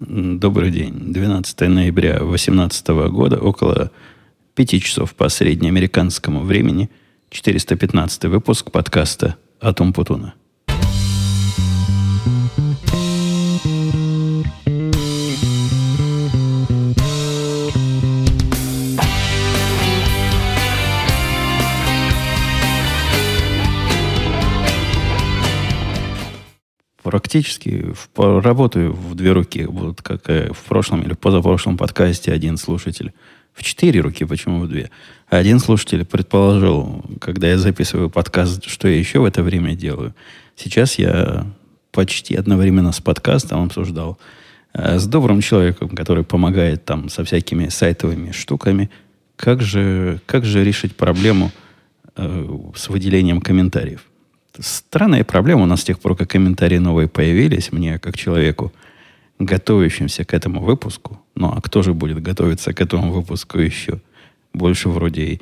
Добрый день. 12 ноября 2018 года, около 5 часов по среднеамериканскому времени, 415 выпуск подкаста «Атом Путуна». Практически в, работаю в две руки. Вот как в прошлом или позапрошлом подкасте один слушатель. В четыре руки, почему в две? Один слушатель предположил, когда я записываю подкаст, что я еще в это время делаю. Сейчас я почти одновременно с подкастом обсуждал э, с добрым человеком, который помогает там со всякими сайтовыми штуками, как же, как же решить проблему э, с выделением комментариев. Странная проблема у нас с тех пор, как комментарии новые появились, мне, как человеку, готовящимся к этому выпуску, ну а кто же будет готовиться к этому выпуску еще? Больше вроде и,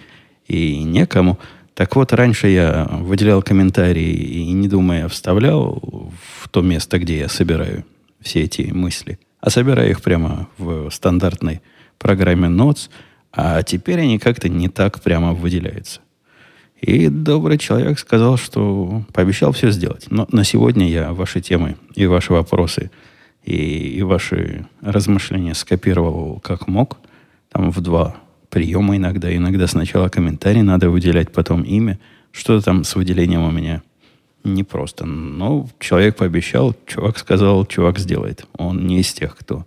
и некому. Так вот, раньше я выделял комментарии и, не думая, вставлял в то место, где я собираю все эти мысли. А собираю их прямо в стандартной программе Notes, а теперь они как-то не так прямо выделяются. И добрый человек сказал, что пообещал все сделать. Но на сегодня я ваши темы и ваши вопросы и, и ваши размышления скопировал как мог. Там в два приема иногда. Иногда сначала комментарий надо выделять, потом имя. Что-то там с выделением у меня непросто. Но человек пообещал, чувак сказал, чувак сделает. Он не из тех, кто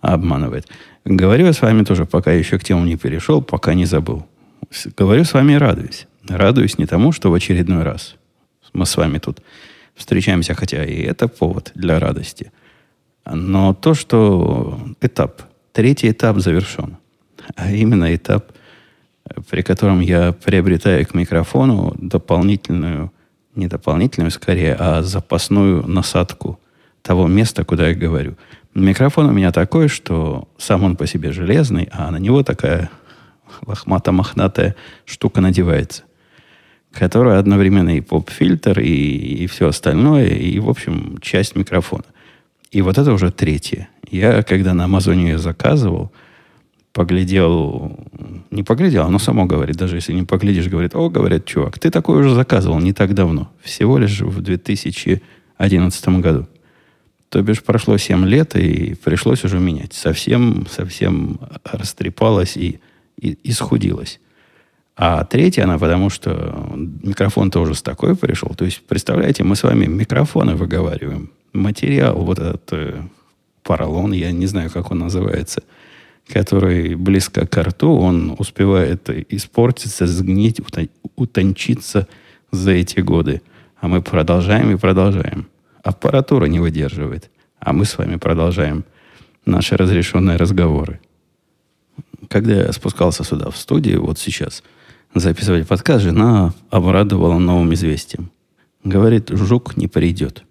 обманывает. Говорю я с вами тоже, пока еще к тему не перешел, пока не забыл. Говорю с вами и радуюсь. Радуюсь не тому, что в очередной раз мы с вами тут встречаемся, хотя и это повод для радости. Но то, что этап, третий этап завершен. А именно этап, при котором я приобретаю к микрофону дополнительную, не дополнительную скорее, а запасную насадку того места, куда я говорю. Микрофон у меня такой, что сам он по себе железный, а на него такая лохмато-мохнатая штука надевается которая одновременно и поп-фильтр, и, и все остальное, и, в общем, часть микрофона. И вот это уже третье. Я, когда на Амазоне ее заказывал, поглядел, не поглядел, оно само говорит, даже если не поглядишь, говорит, о, говорят, чувак, ты такой уже заказывал не так давно, всего лишь в 2011 году. То бишь прошло 7 лет, и пришлось уже менять. Совсем, совсем растрепалась и, и, и схудилась. А третья она, потому что микрофон тоже с такой пришел. То есть, представляете, мы с вами микрофоны выговариваем. Материал, вот этот э, поролон, я не знаю, как он называется, который близко к рту, он успевает испортиться, сгнить, утончиться за эти годы. А мы продолжаем и продолжаем. Аппаратура не выдерживает. А мы с вами продолжаем наши разрешенные разговоры. Когда я спускался сюда, в студию, вот сейчас – записывать подкаст, жена обрадовала новым известием. Говорит, жук не придет.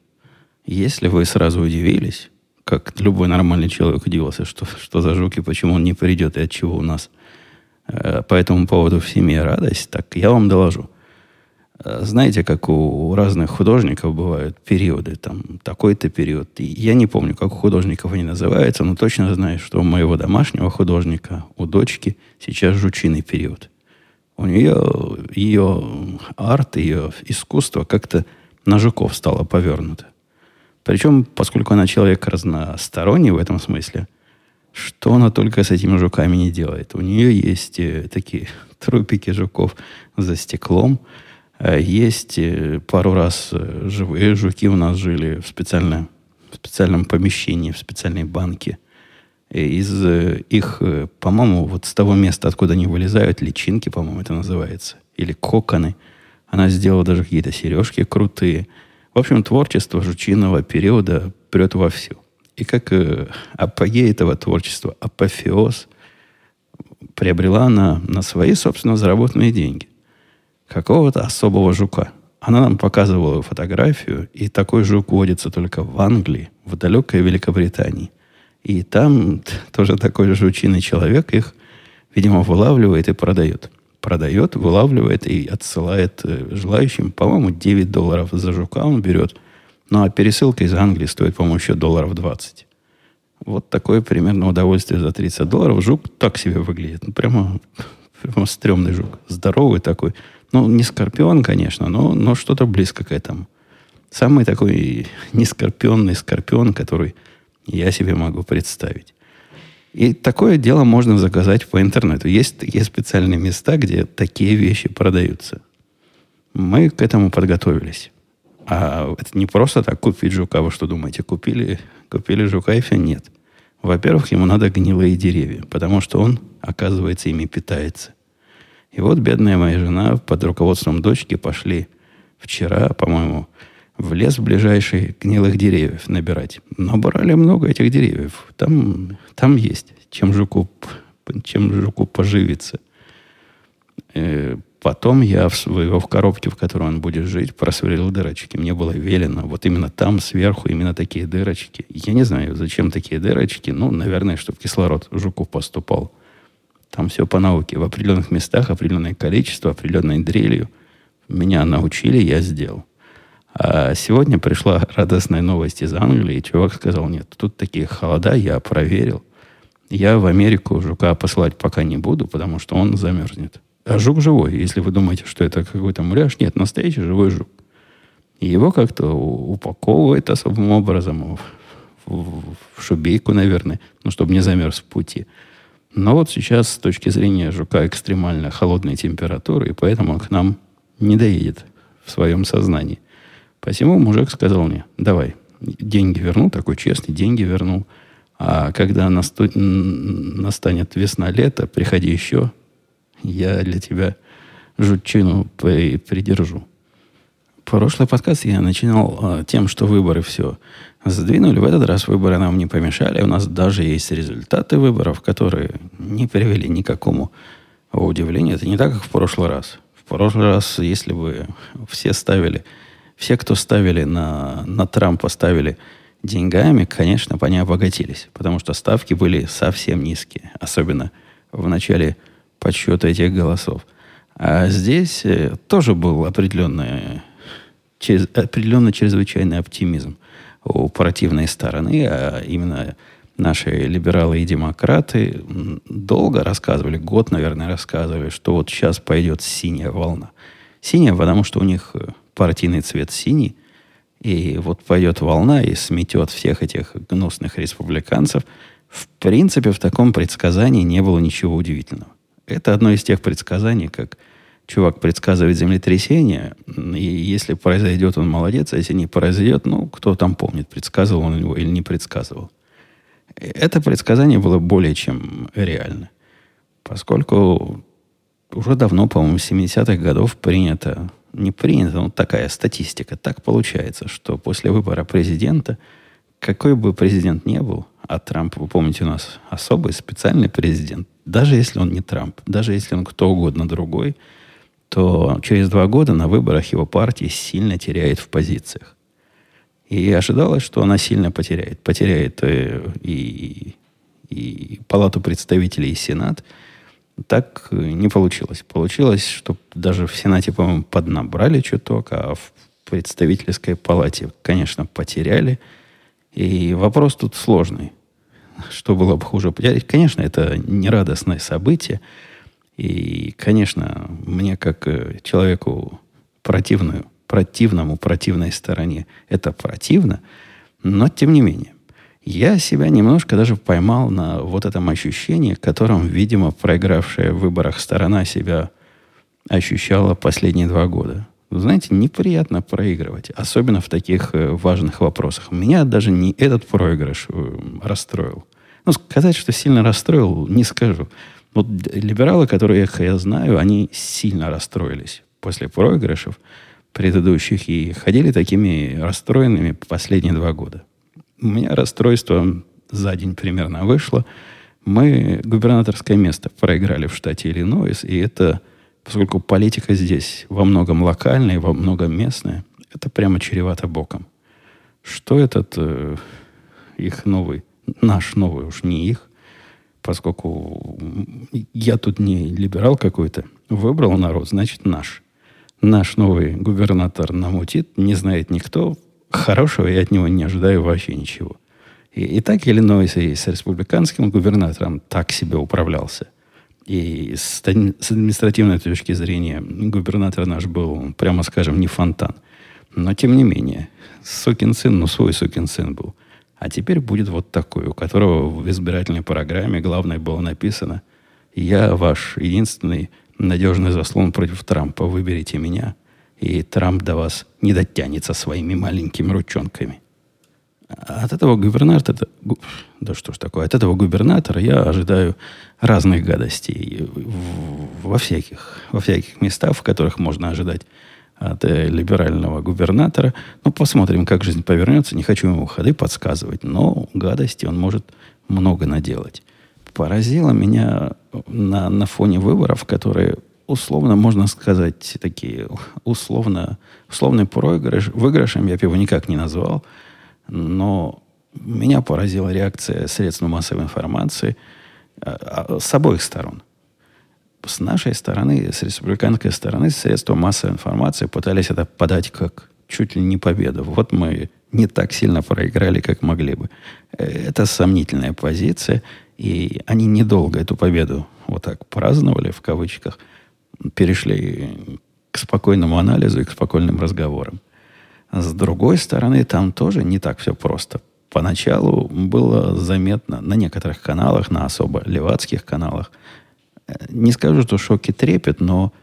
Если вы сразу удивились, как любой нормальный человек удивился, что, что за жук и почему он не придет, и от чего у нас э, по этому поводу в семье радость, так я вам доложу. Э, знаете, как у, разных художников бывают периоды, там такой-то период. И я не помню, как у художников они называются, но точно знаю, что у моего домашнего художника, у дочки сейчас жучиный период – у нее ее арт, ее искусство как-то на жуков стало повернуто. Причем, поскольку она человек разносторонний в этом смысле, что она только с этими жуками не делает. У нее есть э, такие трупики жуков за стеклом. Э, есть э, пару раз живые жуки у нас жили в, специально, в специальном помещении, в специальной банке – Э, из э, их, э, по-моему, вот с того места, откуда они вылезают, личинки, по-моему, это называется, или коконы. Она сделала даже какие-то сережки крутые. В общем, творчество жучиного периода прет вовсю. И как э, апогей этого творчества, апофеоз, приобрела она на свои, собственно, заработанные деньги. Какого-то особого жука. Она нам показывала фотографию, и такой жук водится только в Англии, в далекой Великобритании. И там тоже такой же жучиный человек их, видимо, вылавливает и продает. Продает, вылавливает и отсылает э, желающим. По-моему, 9 долларов за жука он берет. Ну, а пересылка из Англии стоит, по-моему, еще долларов 20. Вот такое примерно удовольствие за 30 долларов. Жук так себе выглядит. Ну, прямо, прямо стрёмный жук. Здоровый такой. Ну, не скорпион, конечно, но, но что-то близко к этому. Самый такой нескорпионный скорпион, который я себе могу представить. И такое дело можно заказать по интернету. Есть, есть специальные места, где такие вещи продаются. Мы к этому подготовились. А это не просто так купить жука. Вы что думаете, купили, купили жука и все? Нет. Во-первых, ему надо гнилые деревья, потому что он, оказывается, ими питается. И вот бедная моя жена под руководством дочки пошли вчера, по-моему, в лес ближайший гнилых деревьев набирать. Набрали много этих деревьев. Там, там есть чем жуку, чем жуку поживиться. Э, потом я в, его в коробке, в которой он будет жить, просверлил дырочки. Мне было велено, вот именно там сверху именно такие дырочки. Я не знаю, зачем такие дырочки. Ну, наверное, чтобы кислород жуку поступал. Там все по науке. В определенных местах определенное количество, определенной дрелью. Меня научили, я сделал. А сегодня пришла радостная новость из Англии, и чувак сказал, нет, тут такие холода, я проверил. Я в Америку жука посылать пока не буду, потому что он замерзнет. А жук живой. Если вы думаете, что это какой-то муляж, нет, настоящий живой жук. И его как-то упаковывает особым образом в, в, в шубейку, наверное, ну, чтобы не замерз в пути. Но вот сейчас с точки зрения жука экстремально холодные температуры, и поэтому он к нам не доедет в своем сознании. Посему мужик сказал мне, давай, деньги верну, такой честный, деньги верну. А когда насту... настанет весна-лето, приходи еще, я для тебя жутчину при... придержу. Прошлый подкаст я начинал а, тем, что выборы все сдвинули. В этот раз выборы нам не помешали. У нас даже есть результаты выборов, которые не привели ни к какому удивлению. Это не так, как в прошлый раз. В прошлый раз, если бы все ставили все, кто ставили на, на Трампа, ставили деньгами, конечно, по ней обогатились, потому что ставки были совсем низкие, особенно в начале подсчета этих голосов. А здесь э, тоже был определенный, через, определенный чрезвычайный оптимизм у противной стороны, а именно наши либералы и демократы долго рассказывали, год, наверное, рассказывали, что вот сейчас пойдет синяя волна. Синяя, потому что у них э, партийный цвет синий, и вот пойдет волна и сметет всех этих гнусных республиканцев, в принципе, в таком предсказании не было ничего удивительного. Это одно из тех предсказаний, как чувак предсказывает землетрясение, и если произойдет, он молодец, а если не произойдет, ну, кто там помнит, предсказывал он его или не предсказывал. Это предсказание было более чем реально, поскольку уже давно, по-моему, с 70-х годов принято не принято, но такая статистика. Так получается, что после выбора президента, какой бы президент ни был, а Трамп, вы помните, у нас особый специальный президент, даже если он не Трамп, даже если он кто угодно другой, то через два года на выборах его партия сильно теряет в позициях. И ожидалось, что она сильно потеряет. Потеряет э, и, и Палату представителей, и Сенат – так э, не получилось. Получилось, что даже в Сенате, по-моему, поднабрали чуток, а в представительской палате, конечно, потеряли. И вопрос тут сложный. Что было бы хуже потерять? Конечно, это нерадостное событие. И, конечно, мне как э, человеку противную, противному, противной стороне это противно. Но, тем не менее, я себя немножко даже поймал на вот этом ощущении, которым, видимо, проигравшая в выборах сторона себя ощущала последние два года. Знаете, неприятно проигрывать, особенно в таких э, важных вопросах. Меня даже не этот проигрыш э, расстроил. Ну, сказать, что сильно расстроил, не скажу. Вот либералы, которых я знаю, они сильно расстроились после проигрышев предыдущих и ходили такими расстроенными последние два года. У меня расстройство за день примерно вышло. Мы губернаторское место проиграли в штате Иллинойс, и это, поскольку политика здесь во многом локальная, во многом местная, это прямо чревато боком. Что этот э, их новый, наш новый, уж не их, поскольку я тут не либерал какой-то, выбрал народ, значит наш. Наш новый губернатор намутит, не знает никто, хорошего я от него не ожидаю вообще ничего. И, и так Иллинойс и с республиканским губернатором так себе управлялся. И с, с административной точки зрения губернатор наш был, прямо скажем, не фонтан. Но тем не менее, сукин сын, ну свой сукин сын был. А теперь будет вот такой, у которого в избирательной программе главное было написано «Я ваш единственный надежный заслон против Трампа, выберите меня, и Трамп до вас не дотянется своими маленькими ручонками». От этого губернатора, да что ж такое, от этого губернатора я ожидаю разных гадостей во всяких, во всяких местах, в которых можно ожидать от э, либерального губернатора. Ну, посмотрим, как жизнь повернется. Не хочу ему ходы подсказывать, но гадости он может много наделать. Поразило меня на, на фоне выборов, которые условно, можно сказать, такие условно, условный проигрыш. Выигрышем я бы его никак не назвал, но меня поразила реакция средств массовой информации а, а, с обоих сторон с нашей стороны, с республиканской стороны, средства массовой информации пытались это подать как чуть ли не победу. Вот мы не так сильно проиграли, как могли бы. Это сомнительная позиция, и они недолго эту победу вот так праздновали, в кавычках, перешли к спокойному анализу и к спокойным разговорам. С другой стороны, там тоже не так все просто. Поначалу было заметно на некоторых каналах, на особо левацких каналах, не скажу, что шок и трепет, но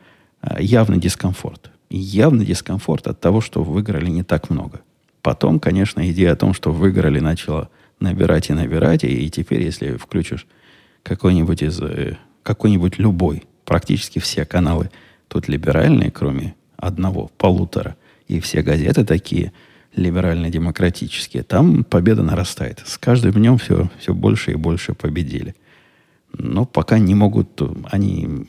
э, явный дискомфорт. Явный дискомфорт от того, что выиграли не так много. Потом, конечно, идея о том, что выиграли, начала набирать и набирать, и, теперь, если включишь какой-нибудь из э, какой-нибудь любой, практически все каналы тут либеральные, кроме одного, полутора, и все газеты такие либерально-демократические, там победа нарастает. С каждым днем все, все больше и больше победили – но пока не могут они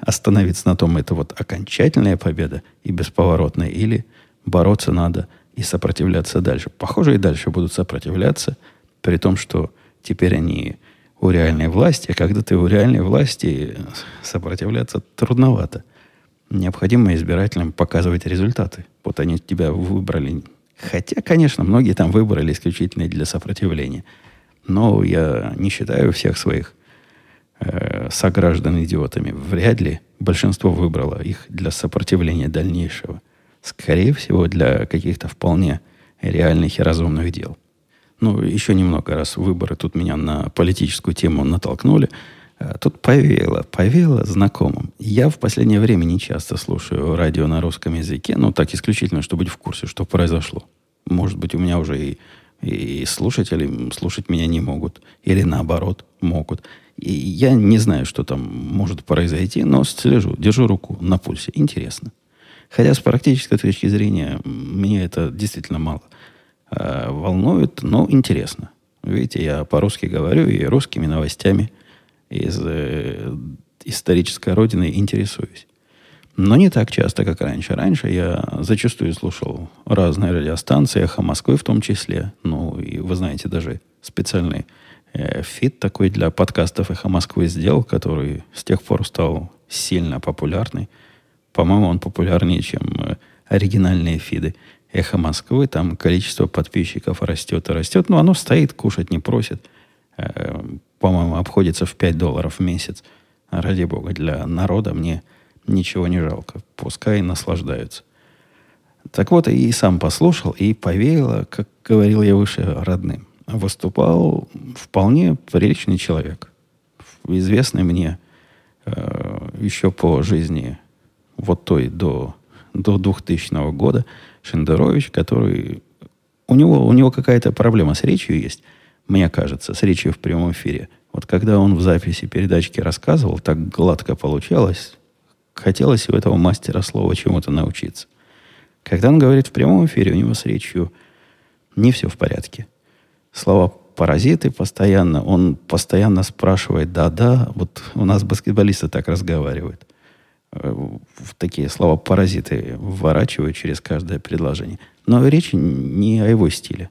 остановиться на том, это вот окончательная победа и бесповоротная, или бороться надо и сопротивляться дальше. Похоже, и дальше будут сопротивляться, при том, что теперь они у реальной власти, а когда ты у реальной власти, сопротивляться трудновато. Необходимо избирателям показывать результаты. Вот они тебя выбрали. Хотя, конечно, многие там выбрали исключительно для сопротивления. Но я не считаю всех своих э, сограждан идиотами. Вряд ли большинство выбрало их для сопротивления дальнейшего. Скорее всего, для каких-то вполне реальных и разумных дел. Ну, еще немного раз выборы тут меня на политическую тему натолкнули. Э, тут повеяло, повеяло знакомым. Я в последнее время не часто слушаю радио на русском языке, ну, так исключительно, чтобы быть в курсе, что произошло. Может быть, у меня уже и, и слушатели слушать меня не могут. Или наоборот, могут. И я не знаю, что там может произойти, но слежу, держу руку на пульсе. Интересно. Хотя с практической точки зрения мне это действительно мало э, волнует, но интересно. Видите, я по-русски говорю и русскими новостями из э, исторической родины интересуюсь. Но не так часто, как раньше. Раньше я зачастую слушал разные радиостанции, эхо Москвы в том числе. Ну, и вы знаете, даже специальные Э, фит такой для подкастов «Эхо Москвы» сделал, который с тех пор стал сильно популярный. По-моему, он популярнее, чем э, оригинальные фиды «Эхо Москвы». Там количество подписчиков растет и растет. Но оно стоит, кушать не просит. Э, по-моему, обходится в 5 долларов в месяц. Ради бога, для народа мне ничего не жалко. Пускай наслаждаются. Так вот, и сам послушал, и повеяло, как говорил я выше, родным выступал вполне приличный человек. Известный мне э, еще по жизни вот той до, до 2000 года Шендерович, который... У него, у него какая-то проблема с речью есть, мне кажется, с речью в прямом эфире. Вот когда он в записи передачки рассказывал, так гладко получалось, хотелось у этого мастера слова чему-то научиться. Когда он говорит в прямом эфире, у него с речью не все в порядке слова паразиты постоянно. Он постоянно спрашивает, да-да, вот у нас баскетболисты так разговаривают. Э, в такие слова паразиты вворачивают через каждое предложение. Но речь не о его стиле.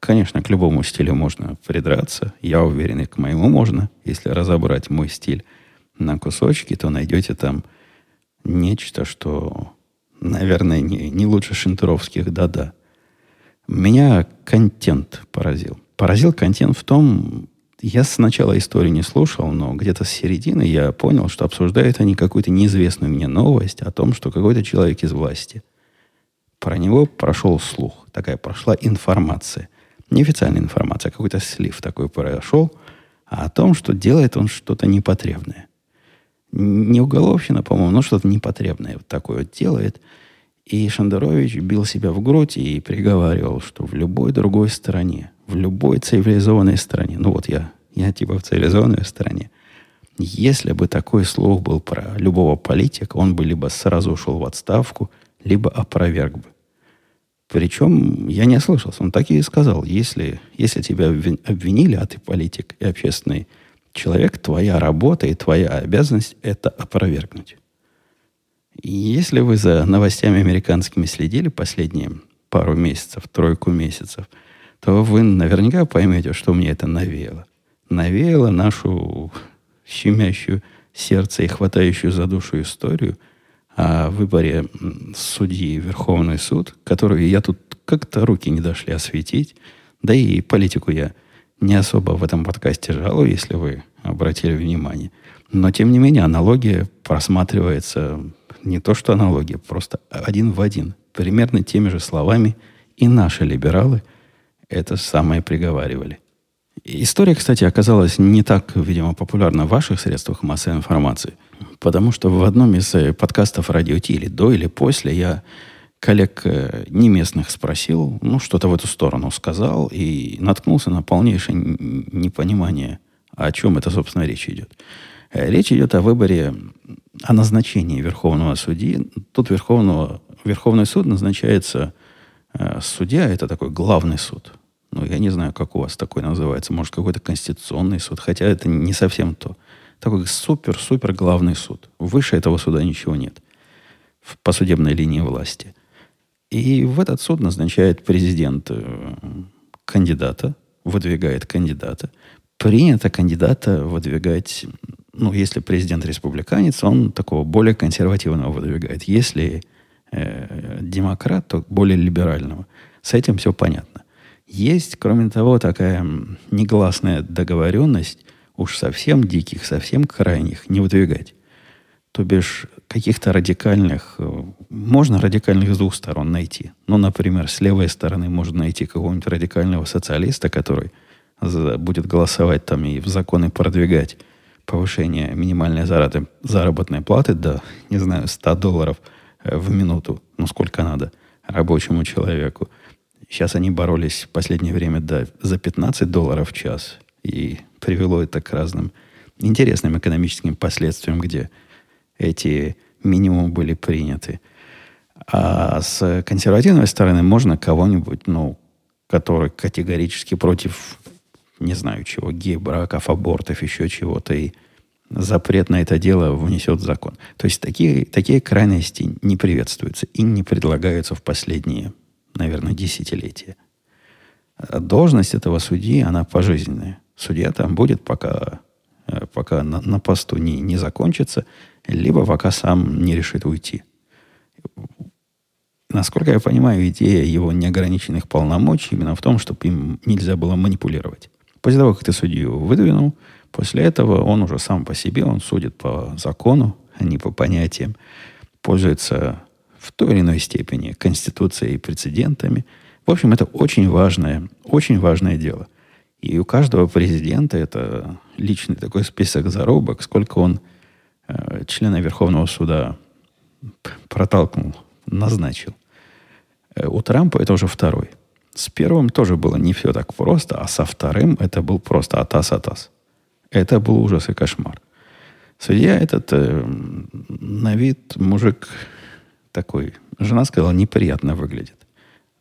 Конечно, к любому стилю можно придраться. Я уверен, и к моему можно. Если разобрать мой стиль на кусочки, то найдете там нечто, что, наверное, не, не лучше шинтеровских «да-да». Меня контент поразил. поразил контент в том, я сначала истории не слушал, но где-то с середины я понял, что обсуждают они какую-то неизвестную мне новость о том, что какой-то человек из власти. Про него прошел слух. Такая прошла информация. Неофициальная информация, а какой-то слив такой прошел, о том, что делает он что-то непотребное. Не уголовщина, по-моему, но что-то непотребное вот такое вот делает. И Шандерович бил себя в грудь и приговаривал, что в любой другой стране, в любой цивилизованной стране, ну вот я, я типа в цивилизованной стране, если бы такой слух был про любого политика, он бы либо сразу ушел в отставку, либо опроверг бы. Причем я не ослышался. Он так и сказал. Если, если тебя обвинили, а ты политик и общественный человек, твоя работа и твоя обязанность – это опровергнуть. И если вы за новостями американскими следили последние пару месяцев, тройку месяцев, то вы наверняка поймете, что мне это навеяло. Навеяло нашу щемящую сердце и хватающую за душу историю о выборе судьи Верховный суд, которую я тут как-то руки не дошли осветить. Да и политику я не особо в этом подкасте жалую, если вы обратили внимание. Но, тем не менее, аналогия просматривается не то что аналогия, просто один в один. Примерно теми же словами и наши либералы это самое приговаривали. История, кстати, оказалась не так, видимо, популярна в ваших средствах массовой информации, потому что в одном из э, подкастов «Радио Ти» или до, или после я коллег э, не местных спросил, ну, что-то в эту сторону сказал, и наткнулся на полнейшее непонимание, о чем это, собственно, речь идет. Э, речь идет о выборе, о назначении Верховного судьи. Тут Верховного, Верховный суд назначается э, судья, это такой главный суд. Ну, я не знаю, как у вас такой называется. Может, какой-то конституционный суд. Хотя это не совсем то. Такой супер-супер главный суд. Выше этого суда ничего нет. По судебной линии власти. И в этот суд назначает президент э, кандидата, выдвигает кандидата. Принято кандидата выдвигать ну, если президент республиканец, он такого более консервативного выдвигает. Если э, демократ, то более либерального. С этим все понятно. Есть, кроме того, такая негласная договоренность уж совсем диких, совсем крайних не выдвигать. То бишь каких-то радикальных, э, можно радикальных с двух сторон найти. Ну, например, с левой стороны можно найти какого-нибудь радикального социалиста, который будет голосовать там и в законы продвигать повышение минимальной заработной платы до, не знаю, 100 долларов э, в минуту, ну сколько надо рабочему человеку. Сейчас они боролись в последнее время до, за 15 долларов в час. И привело это к разным интересным экономическим последствиям, где эти минимумы были приняты. А с консервативной стороны можно кого-нибудь, ну, который категорически против не знаю чего, гей-браков, абортов, еще чего-то, и запрет на это дело внесет закон. То есть такие, такие крайности не приветствуются и не предлагаются в последние, наверное, десятилетия. Должность этого судьи, она пожизненная. Судья там будет, пока, пока на, на посту не, не закончится, либо пока сам не решит уйти. Насколько я понимаю, идея его неограниченных полномочий именно в том, чтобы им нельзя было манипулировать. После того, как ты судью выдвинул, после этого он уже сам по себе, он судит по закону, а не по понятиям, пользуется в той или иной степени Конституцией и прецедентами. В общем, это очень важное, очень важное дело. И у каждого президента это личный такой список заробок, сколько он э, члена Верховного суда протолкнул, назначил. Э, у Трампа это уже второй – с первым тоже было не все так просто, а со вторым это был просто атас-атас. Это был ужас и кошмар. Судья этот э, на вид мужик такой, жена сказала, неприятно выглядит.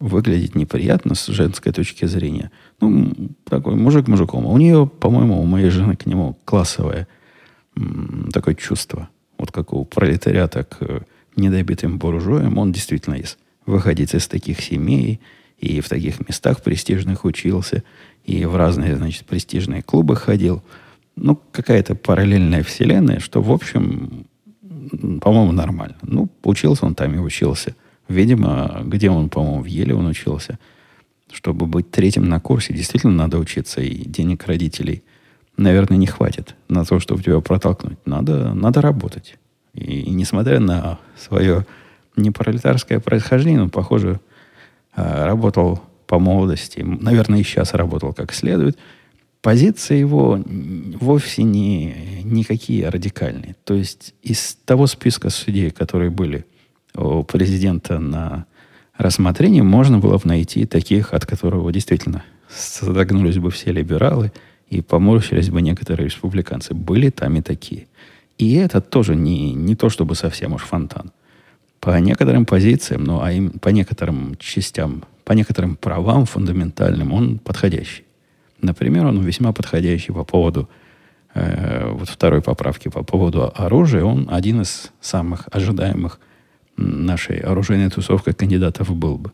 Выглядит неприятно с женской точки зрения. Ну, такой мужик мужиком. У нее, по-моему, у моей жены к нему классовое такое чувство. Вот как у пролетариата к э, недобитым буржуям. Он действительно есть выходить из таких семей – и в таких местах престижных учился, и в разные, значит, престижные клубы ходил. Ну, какая-то параллельная вселенная, что, в общем, по-моему, нормально. Ну, учился он там и учился. Видимо, где он, по-моему, в Еле он учился. Чтобы быть третьим на курсе, действительно надо учиться, и денег родителей, наверное, не хватит на то, чтобы тебя протолкнуть. Надо, надо работать. И, и несмотря на свое непролетарское происхождение, он, похоже, а, работал по молодости, наверное, и сейчас работал как следует, позиции его вовсе не никакие радикальные. То есть из того списка судей, которые были у президента на рассмотрении, можно было бы найти таких, от которого действительно содрогнулись бы все либералы и поморщились бы некоторые республиканцы. Были там и такие. И это тоже не, не то, чтобы совсем уж фонтан. По некоторым позициям, ну, а им, по некоторым частям, по некоторым правам фундаментальным он подходящий. Например, он весьма подходящий по поводу э, вот второй поправки по поводу оружия. Он один из самых ожидаемых нашей оружейной тусовкой кандидатов был бы.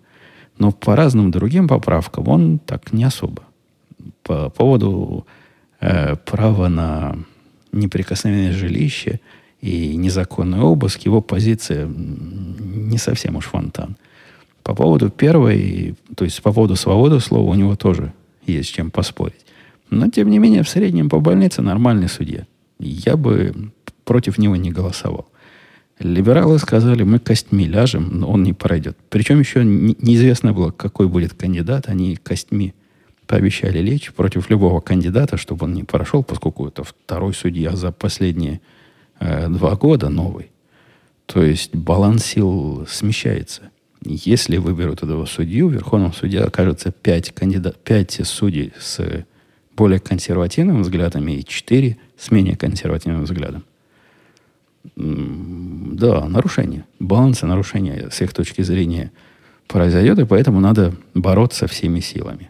Но по разным другим поправкам он так не особо. По поводу э, права на неприкосновенное жилище и незаконный обыск, его позиция не совсем уж фонтан. По поводу первой, то есть по поводу свободы слова, у него тоже есть чем поспорить. Но, тем не менее, в среднем по больнице нормальный судья. Я бы против него не голосовал. Либералы сказали, мы костьми ляжем, но он не пройдет. Причем еще неизвестно было, какой будет кандидат. Они костьми пообещали лечь против любого кандидата, чтобы он не прошел, поскольку это второй судья за последние э, два года новый. То есть баланс сил смещается. Если выберут этого судью, в Верховном суде окажется пять, кандидат, пять судей с более консервативным взглядами и четыре с менее консервативным взглядом. Да, нарушение. Баланса нарушения с их точки зрения произойдет, и поэтому надо бороться всеми силами.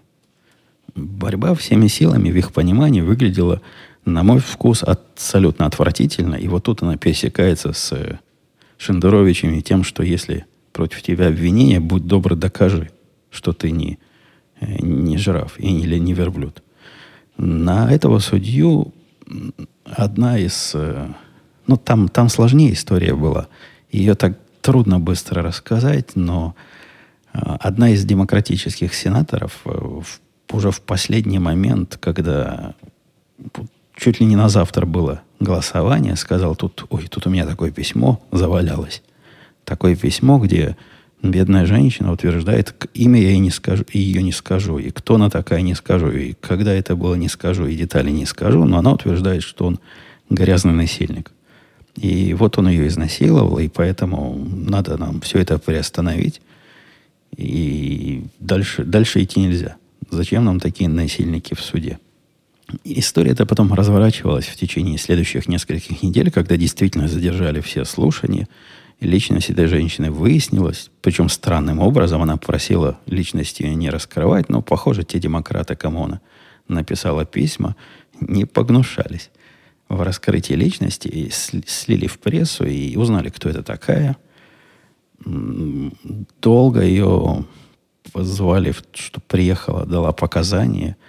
Борьба всеми силами в их понимании выглядела, на мой вкус, абсолютно отвратительно. И вот тут она пересекается с Шендеровичем и тем, что если против тебя обвинение, будь добр, докажи, что ты не, э, не жираф и не, не верблюд. На этого судью одна из... Э, ну, там, там сложнее история была. Ее так трудно быстро рассказать, но э, одна из демократических сенаторов в, уже в последний момент, когда чуть ли не на завтра было голосование, сказал, тут, ой, тут у меня такое письмо завалялось такое письмо, где бедная женщина утверждает, имя я ей не скажу, ее не скажу, и кто она такая не скажу, и когда это было не скажу, и детали не скажу, но она утверждает, что он грязный насильник. И вот он ее изнасиловал, и поэтому надо нам все это приостановить. И дальше, дальше идти нельзя. Зачем нам такие насильники в суде? История эта потом разворачивалась в течение следующих нескольких недель, когда действительно задержали все слушания – личность этой женщины выяснилась, причем странным образом она просила личность ее не раскрывать, но, похоже, те демократы, кому она написала письма, не погнушались в раскрытии личности и слили в прессу и узнали, кто это такая. Долго ее позвали, что приехала, дала показания –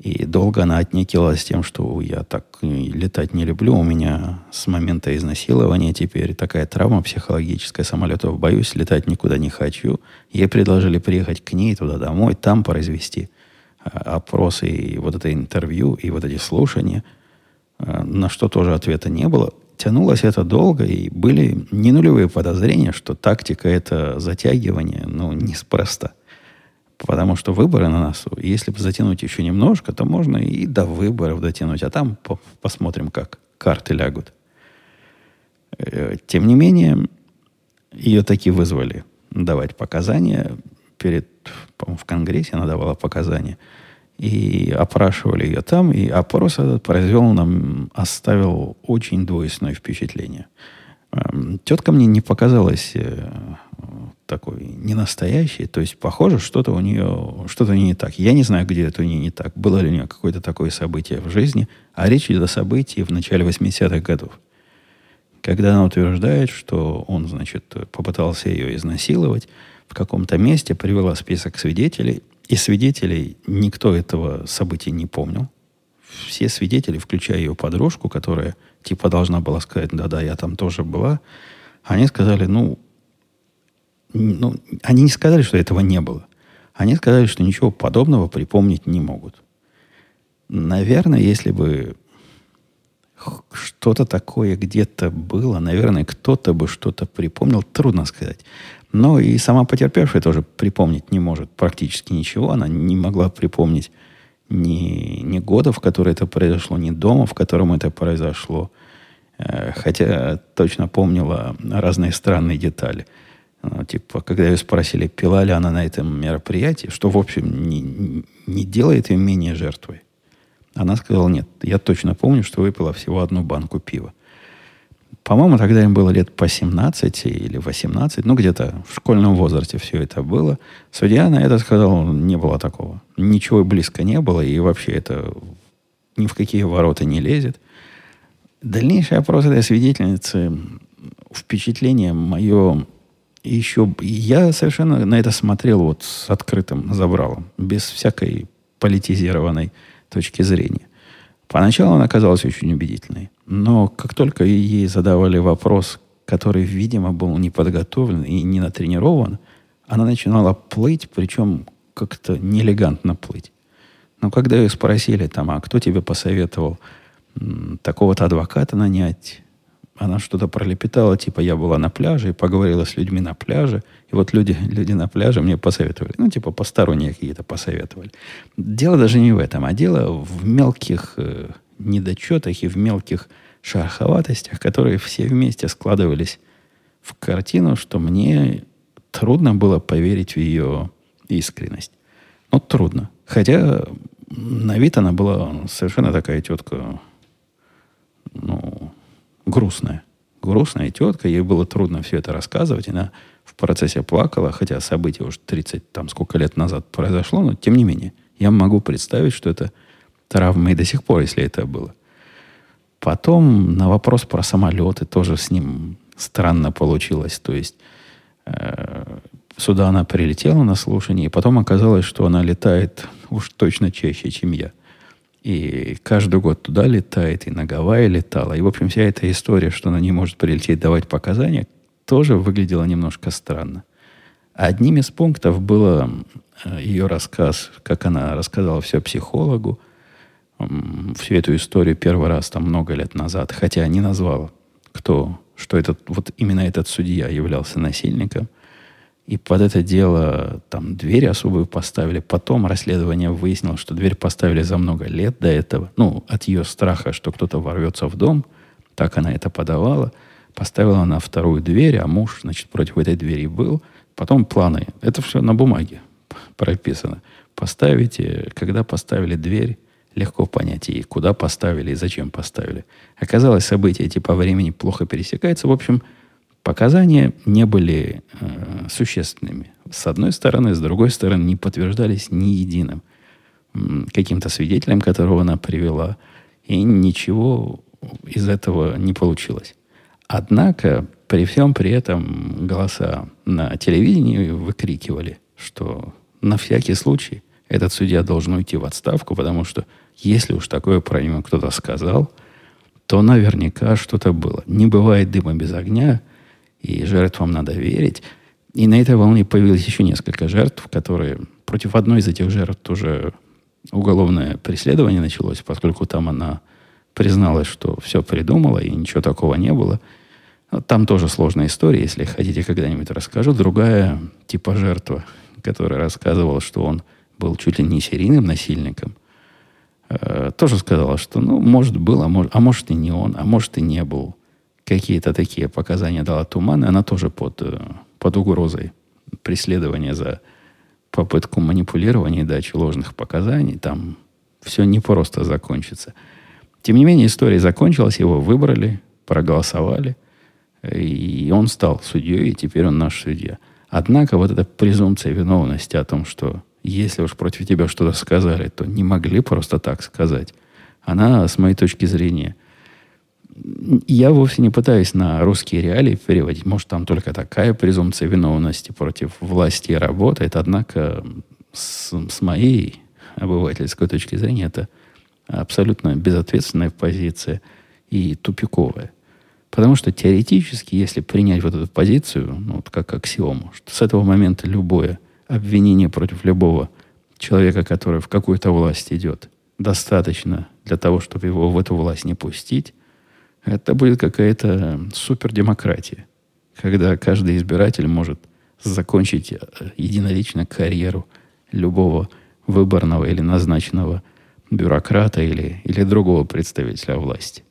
и долго она отнекилась тем, что я так летать не люблю. У меня с момента изнасилования теперь такая травма психологическая. Самолетов боюсь, летать никуда не хочу. Ей предложили приехать к ней туда домой, там произвести а, опросы и вот это интервью, и вот эти слушания, на что тоже ответа не было. Тянулось это долго, и были не нулевые подозрения, что тактика это затягивание, ну, неспроста. Потому что выборы на носу. Если бы затянуть еще немножко, то можно и до выборов дотянуть. А там по посмотрим, как карты лягут. Э, тем не менее, ее таки вызвали давать показания. Перед, в Конгрессе она давала показания. И опрашивали ее там. И опрос этот произвел нам, оставил очень двойственное впечатление. Эм, тетка мне не показалась э, такой ненастоящий. То есть, похоже, что-то у нее, что-то не так. Я не знаю, где это у нее не так. Было ли у нее какое-то такое событие в жизни. А речь идет о событии в начале 80-х годов. Когда она утверждает, что он, значит, попытался ее изнасиловать в каком-то месте, привела список свидетелей. И свидетелей никто этого события не помнил. Все свидетели, включая ее подружку, которая типа должна была сказать, да-да, я там тоже была, они сказали, ну, ну, они не сказали, что этого не было. Они сказали, что ничего подобного припомнить не могут. Наверное, если бы что-то такое где-то было, наверное, кто-то бы что-то припомнил, трудно сказать. Но и сама потерпевшая тоже припомнить не может практически ничего. Она не могла припомнить ни, ни года, в который это произошло, ни дома, в котором это произошло. Э, хотя точно помнила разные странные детали. Ну, типа, когда ее спросили, пила ли она на этом мероприятии, что, в общем, не, не делает ее менее жертвой. Она сказала, нет, я точно помню, что выпила всего одну банку пива. По-моему, тогда им было лет по 17 или 18, ну, где-то в школьном возрасте все это было. Судья на это сказал, не было такого. Ничего близко не было, и вообще это ни в какие ворота не лезет. Дальнейший опрос этой свидетельницы, впечатление мое еще... Я совершенно на это смотрел вот с открытым забралом, без всякой политизированной точки зрения. Поначалу она казалась очень убедительной. Но как только ей задавали вопрос, который, видимо, был не подготовлен и не натренирован, она начинала плыть, причем как-то неэлегантно плыть. Но когда ее спросили, там, а кто тебе посоветовал такого-то адвоката нанять, она что-то пролепетала, типа я была на пляже и поговорила с людьми на пляже, и вот люди, люди на пляже мне посоветовали. Ну, типа посторонние какие-то посоветовали. Дело даже не в этом, а дело в мелких э, недочетах и в мелких шероховатостях, которые все вместе складывались в картину, что мне трудно было поверить в ее искренность. Ну, трудно. Хотя на вид она была совершенно такая тетка, ну, грустная. Грустная тетка, ей было трудно все это рассказывать. Она в процессе плакала, хотя событие уже 30, там сколько лет назад произошло, но тем не менее, я могу представить, что это травма и до сих пор, если это было. Потом на вопрос про самолеты тоже с ним странно получилось. То есть э, сюда она прилетела на слушание, и потом оказалось, что она летает уж точно чаще, чем я. И каждый год туда летает, и на Гавайи летала. И, в общем, вся эта история, что она не может прилететь давать показания, тоже выглядела немножко странно. Одним из пунктов было ее рассказ, как она рассказала все психологу, всю эту историю первый раз там много лет назад, хотя не назвала, кто, что этот, вот именно этот судья являлся насильником – и под это дело там дверь особую поставили. Потом расследование выяснило, что дверь поставили за много лет до этого. Ну, от ее страха, что кто-то ворвется в дом. Так она это подавала. Поставила она вторую дверь, а муж, значит, против этой двери был. Потом планы. Это все на бумаге прописано. Поставите, когда поставили дверь, легко понять, и куда поставили, и зачем поставили. Оказалось, события эти по времени плохо пересекаются. В общем, Показания не были э, существенными. С одной стороны, с другой стороны, не подтверждались ни единым каким-то свидетелем, которого она привела, и ничего из этого не получилось. Однако, при всем при этом голоса на телевидении выкрикивали, что на всякий случай этот судья должен уйти в отставку, потому что если уж такое про него кто-то сказал, то наверняка что-то было. Не бывает дыма без огня, и жертвам надо верить. И на этой волне появилось еще несколько жертв, которые против одной из этих жертв тоже уголовное преследование началось, поскольку там она призналась, что все придумала и ничего такого не было. Там тоже сложная история, если хотите, когда-нибудь расскажу. Другая типа жертва, которая рассказывала, что он был чуть ли не серийным насильником, э, тоже сказала, что, ну, может, был, а может, а может и не он, а может и не был какие-то такие показания дала Туман, и она тоже под, э, под угрозой преследования за попытку манипулирования и дачи ложных показаний. Там все не просто закончится. Тем не менее, история закончилась, его выбрали, проголосовали, и он стал судьей, и теперь он наш судья. Однако вот эта презумпция виновности о том, что если уж против тебя что-то сказали, то не могли просто так сказать, она, с моей точки зрения, я вовсе не пытаюсь на русские реалии переводить. Может, там только такая презумпция виновности против власти работает. Однако с, с моей обывательской точки зрения это абсолютно безответственная позиция и тупиковая. Потому что теоретически, если принять вот эту позицию, ну, вот как аксиому, что с этого момента любое обвинение против любого человека, который в какую-то власть идет, достаточно для того, чтобы его в эту власть не пустить, это будет какая-то супердемократия, когда каждый избиратель может закончить э, единолично карьеру любого выборного или назначенного бюрократа или, или другого представителя власти.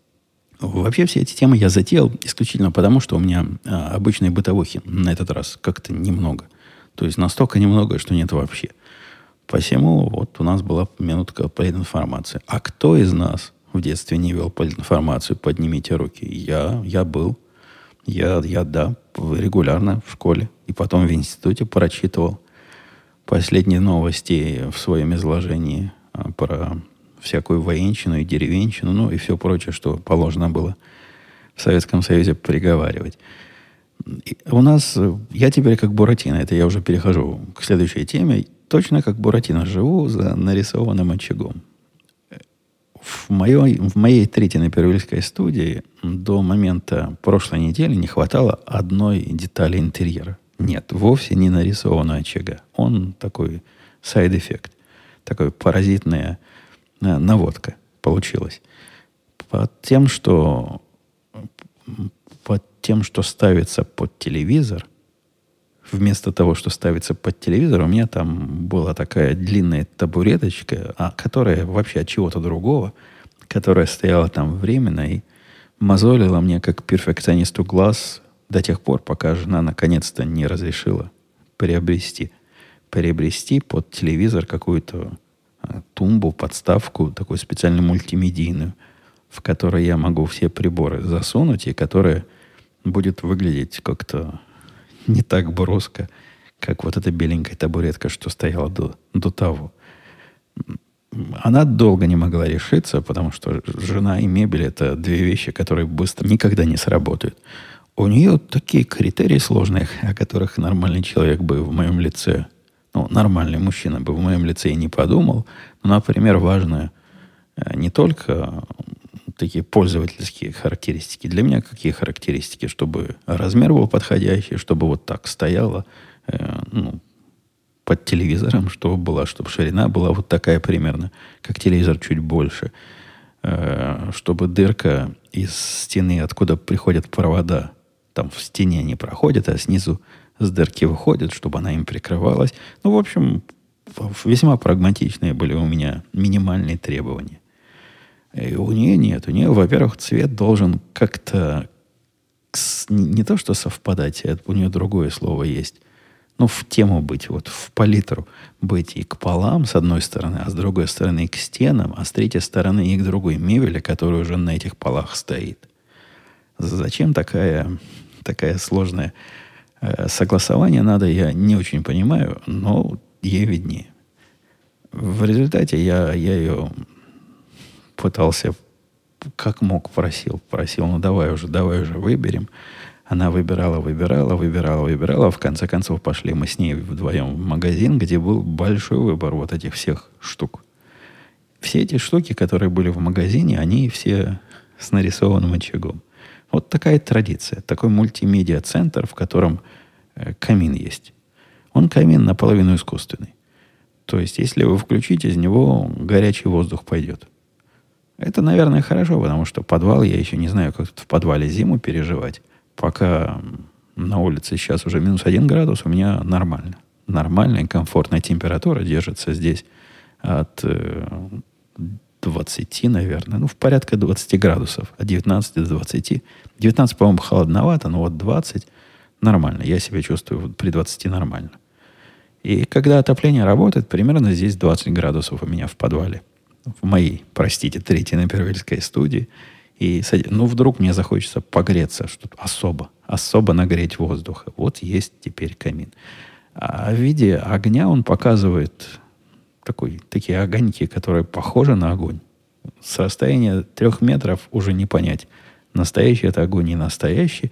Вообще все эти темы я затеял исключительно потому, что у меня а, обычной бытовухи на этот раз как-то немного. То есть настолько немного, что нет вообще. Посему вот у нас была минутка политинформации. А кто из нас в детстве не вел политинформацию? Поднимите руки. Я, я был. Я, я, да, регулярно в школе. И потом в институте прочитывал последние новости в своем изложении а, про всякую военщину и деревенщину, ну и все прочее, что положено было в Советском Союзе приговаривать. И у нас, я теперь как Буратино, это я уже перехожу к следующей теме, точно как Буратино живу за нарисованным очагом. В моей, в моей третьей напервильской студии до момента прошлой недели не хватало одной детали интерьера. Нет, вовсе не нарисованного очага. Он такой side effect. Такое паразитное Э, наводка получилась. Под тем, что под тем, что ставится под телевизор, вместо того, что ставится под телевизор, у меня там была такая длинная табуреточка, а, которая вообще от чего-то другого, которая стояла там временно и мозолила мне как перфекционисту глаз до тех пор, пока жена наконец-то не разрешила приобрести, приобрести под телевизор какую-то тумбу, подставку, такую специальную мультимедийную, в которой я могу все приборы засунуть, и которая будет выглядеть как-то не так броско, как вот эта беленькая табуретка, что стояла до, до того. Она долго не могла решиться, потому что жена и мебель – это две вещи, которые быстро никогда не сработают. У нее такие критерии сложные, о которых нормальный человек бы в моем лице ну, нормальный мужчина бы в моем лице и не подумал. Например, важно э, не только такие пользовательские характеристики. Для меня какие характеристики? Чтобы размер был подходящий, чтобы вот так стояло э, ну, под телевизором, чтобы была, чтобы ширина была вот такая примерно, как телевизор чуть больше. Э, чтобы дырка из стены, откуда приходят провода, там в стене они проходят, а снизу с дырки выходит, чтобы она им прикрывалась. Ну, в общем, весьма прагматичные были у меня минимальные требования. И у нее нет. У нее, во-первых, цвет должен как-то не то что совпадать, это у нее другое слово есть. Ну, в тему быть, вот в палитру быть и к полам, с одной стороны, а с другой стороны и к стенам, а с третьей стороны и к другой мебели, которая уже на этих полах стоит. Зачем такая, такая сложная Э, согласование надо, я не очень понимаю, но ей виднее. В результате я, я ее пытался, как мог, просил. Просил, ну давай уже, давай уже выберем. Она выбирала, выбирала, выбирала, выбирала. В конце концов пошли мы с ней вдвоем в магазин, где был большой выбор вот этих всех штук. Все эти штуки, которые были в магазине, они все с нарисованным очагом. Вот такая традиция, такой мультимедиа-центр, в котором э, камин есть. Он камин наполовину искусственный. То есть, если вы включите, из него горячий воздух пойдет. Это, наверное, хорошо, потому что подвал, я еще не знаю, как в подвале зиму переживать. Пока на улице сейчас уже минус один градус, у меня нормально. Нормальная, комфортная температура держится здесь от э, 20, наверное, ну, в порядка 20 градусов, от 19 до 20. 19, по-моему, холодновато, но вот 20 нормально. Я себя чувствую при 20 нормально. И когда отопление работает, примерно здесь 20 градусов у меня в подвале. В моей, простите, третьей на Первильской студии. И, ну, вдруг мне захочется погреться, что особо, особо нагреть воздух. Вот есть теперь камин. А в виде огня он показывает такой, такие огоньки, которые похожи на огонь. С расстояния трех метров уже не понять, настоящий это огонь, не настоящий.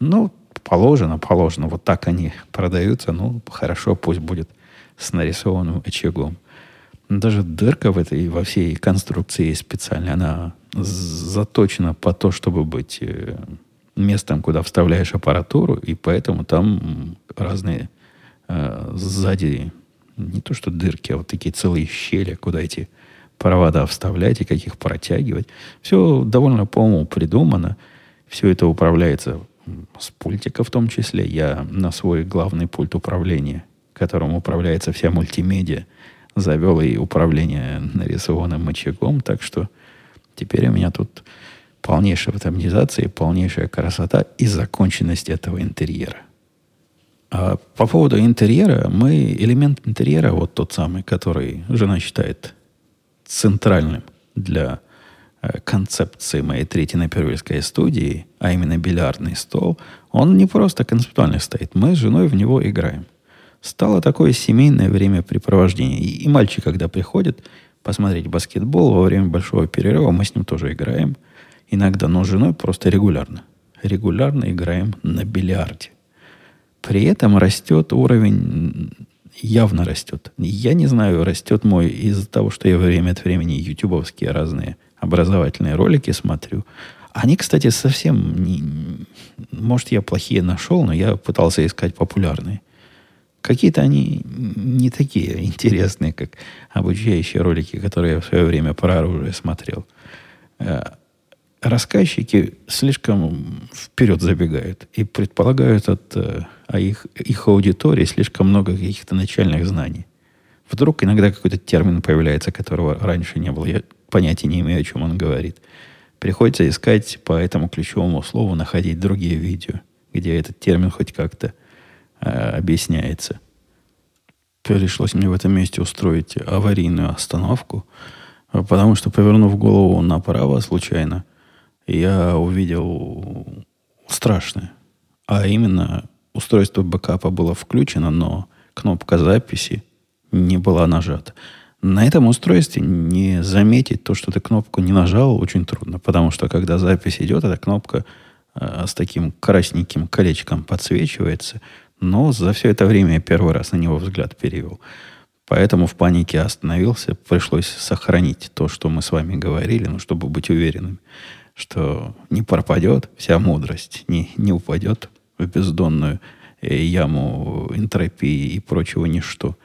Ну, положено, положено. Вот так они продаются. Ну, хорошо, пусть будет с нарисованным очагом. Даже дырка в этой, во всей конструкции специальная, она заточена по то, чтобы быть э, местом, куда вставляешь аппаратуру, и поэтому там разные э, сзади не то что дырки, а вот такие целые щели, куда эти провода вставлять и как их протягивать. Все довольно по-моему придумано. Все это управляется с пультика в том числе. Я на свой главный пульт управления, которым управляется вся мультимедиа, завел и управление нарисованным очагом. Так что теперь у меня тут полнейшая автоматизация, полнейшая красота и законченность этого интерьера. А по поводу интерьера, мы элемент интерьера, вот тот самый, который жена считает центральным для э, концепции моей третьей напервильской студии, а именно бильярдный стол, он не просто концептуально стоит. Мы с женой в него играем. Стало такое семейное времяпрепровождение. И, и мальчик, когда приходит посмотреть баскетбол во время большого перерыва, мы с ним тоже играем. Иногда, но с женой просто регулярно. Регулярно играем на бильярде. При этом растет уровень, явно растет. Я не знаю, растет мой из-за того, что я время от времени ютубовские разные образовательные ролики смотрю. Они, кстати, совсем не... Может, я плохие нашел, но я пытался искать популярные. Какие-то они не такие интересные, как обучающие ролики, которые я в свое время про оружие смотрел. Э, рассказчики слишком вперед забегают и предполагают от э, а их, их аудитории слишком много каких-то начальных знаний. Вдруг иногда какой-то термин появляется, которого раньше не было. Я понятия не имею, о чем он говорит. Приходится искать по этому ключевому слову, находить другие видео, где этот термин хоть как-то объясняется. Пришлось мне в этом месте устроить аварийную остановку, потому что, повернув голову направо случайно, я увидел страшное. А именно, устройство бэкапа было включено, но кнопка записи не была нажата. На этом устройстве не заметить то, что ты кнопку не нажал, очень трудно, потому что когда запись идет, эта кнопка э, с таким красненьким колечком подсвечивается – но за все это время я первый раз на него взгляд перевел. Поэтому в панике остановился. Пришлось сохранить то, что мы с вами говорили, ну, чтобы быть уверенными, что не пропадет вся мудрость, не, не упадет в бездонную э, яму энтропии и прочего ничто,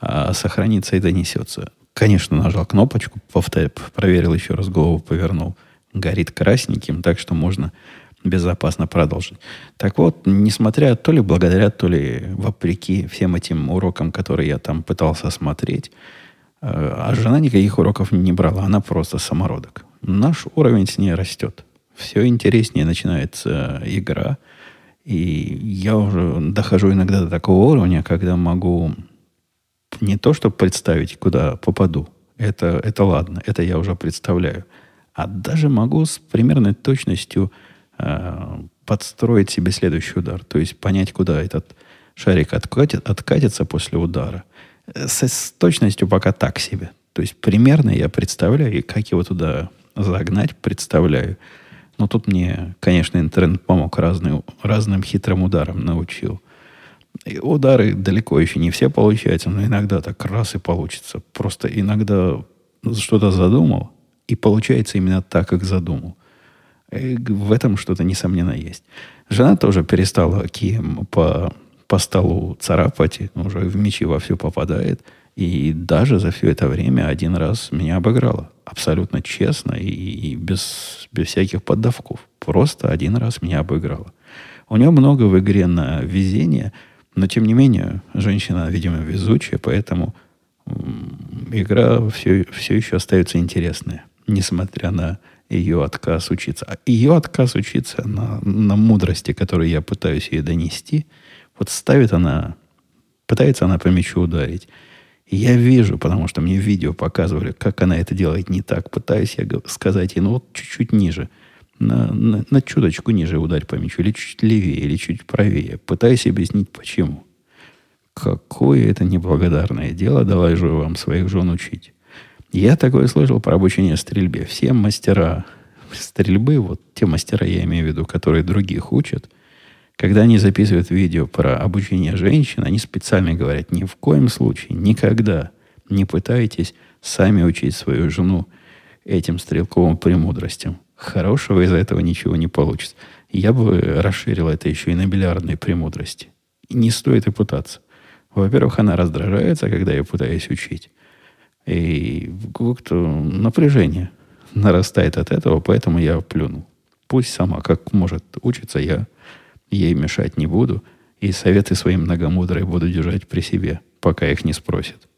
а сохранится и донесется. Конечно, нажал кнопочку, повторяю, проверил еще раз, голову повернул. Горит красненьким, так что можно безопасно продолжить. Так вот, несмотря то ли благодаря, то ли вопреки всем этим урокам, которые я там пытался смотреть, э, а жена никаких уроков не брала, она просто самородок. Наш уровень с ней растет. Все интереснее начинается игра. И я уже дохожу иногда до такого уровня, когда могу не то, чтобы представить, куда попаду. Это, это ладно, это я уже представляю. А даже могу с примерной точностью Э, подстроить себе следующий удар. То есть понять, куда этот шарик откатит, откатится после удара. Э, с, с точностью пока так себе. То есть примерно я представляю, и как его туда загнать, представляю. Но тут мне, конечно, интернет помог разный, разным хитрым ударам научил. И удары далеко еще не все получаются, но иногда так раз и получится. Просто иногда что-то задумал, и получается именно так, как задумал. Э, в этом что-то, несомненно, есть. Жена тоже перестала кием по, по столу царапать, уже в мечи вовсю попадает. И даже за все это время один раз меня обыграла. Абсолютно честно и, и без, без всяких поддавков. Просто один раз меня обыграла. У нее много в игре на везение, но тем не менее, женщина, видимо, везучая, поэтому игра все, все еще остается интересной, несмотря на ее отказ учиться. А ее отказ учиться на, на мудрости, которую я пытаюсь ей донести, вот ставит она, пытается она по мячу ударить. Я вижу, потому что мне видео показывали, как она это делает не так. Пытаюсь я сказать ей, ну вот чуть-чуть ниже, на, на, на чуточку ниже ударь по мячу, или чуть левее, или чуть правее. Пытаюсь объяснить, почему. Какое это неблагодарное дело, же вам своих жен учить. Я такое слышал про обучение стрельбе. Все мастера стрельбы, вот те мастера, я имею в виду, которые других учат, когда они записывают видео про обучение женщин, они специально говорят, ни в коем случае, никогда не пытайтесь сами учить свою жену этим стрелковым премудростям. Хорошего из этого ничего не получится. Я бы расширил это еще и на бильярдные премудрости. И не стоит и пытаться. Во-первых, она раздражается, когда я пытаюсь учить. И как-то напряжение нарастает от этого, поэтому я плюнул. Пусть сама как может учиться, я ей мешать не буду. И советы свои многомудрые буду держать при себе, пока их не спросят.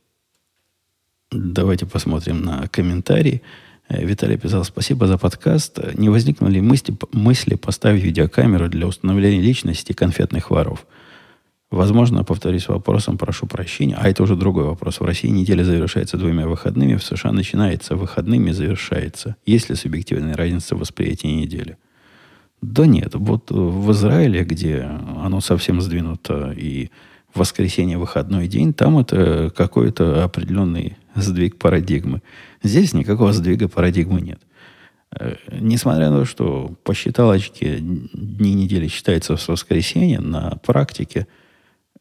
Давайте посмотрим на комментарии. Э, Виталий писал, спасибо за подкаст. Не возникнули мысли, мысли поставить видеокамеру для установления личности конфетных воров? Возможно, повторюсь вопросом, прошу прощения. А это уже другой вопрос. В России неделя завершается двумя выходными, в США начинается выходными, завершается. Есть ли субъективная разница в восприятии недели? Да нет. Вот в Израиле, где оно совсем сдвинуто, и воскресенье выходной день, там это какой-то определенный сдвиг парадигмы. Здесь никакого сдвига парадигмы нет. Э, несмотря на то, что по считалочке дни недели считаются с воскресенья, на практике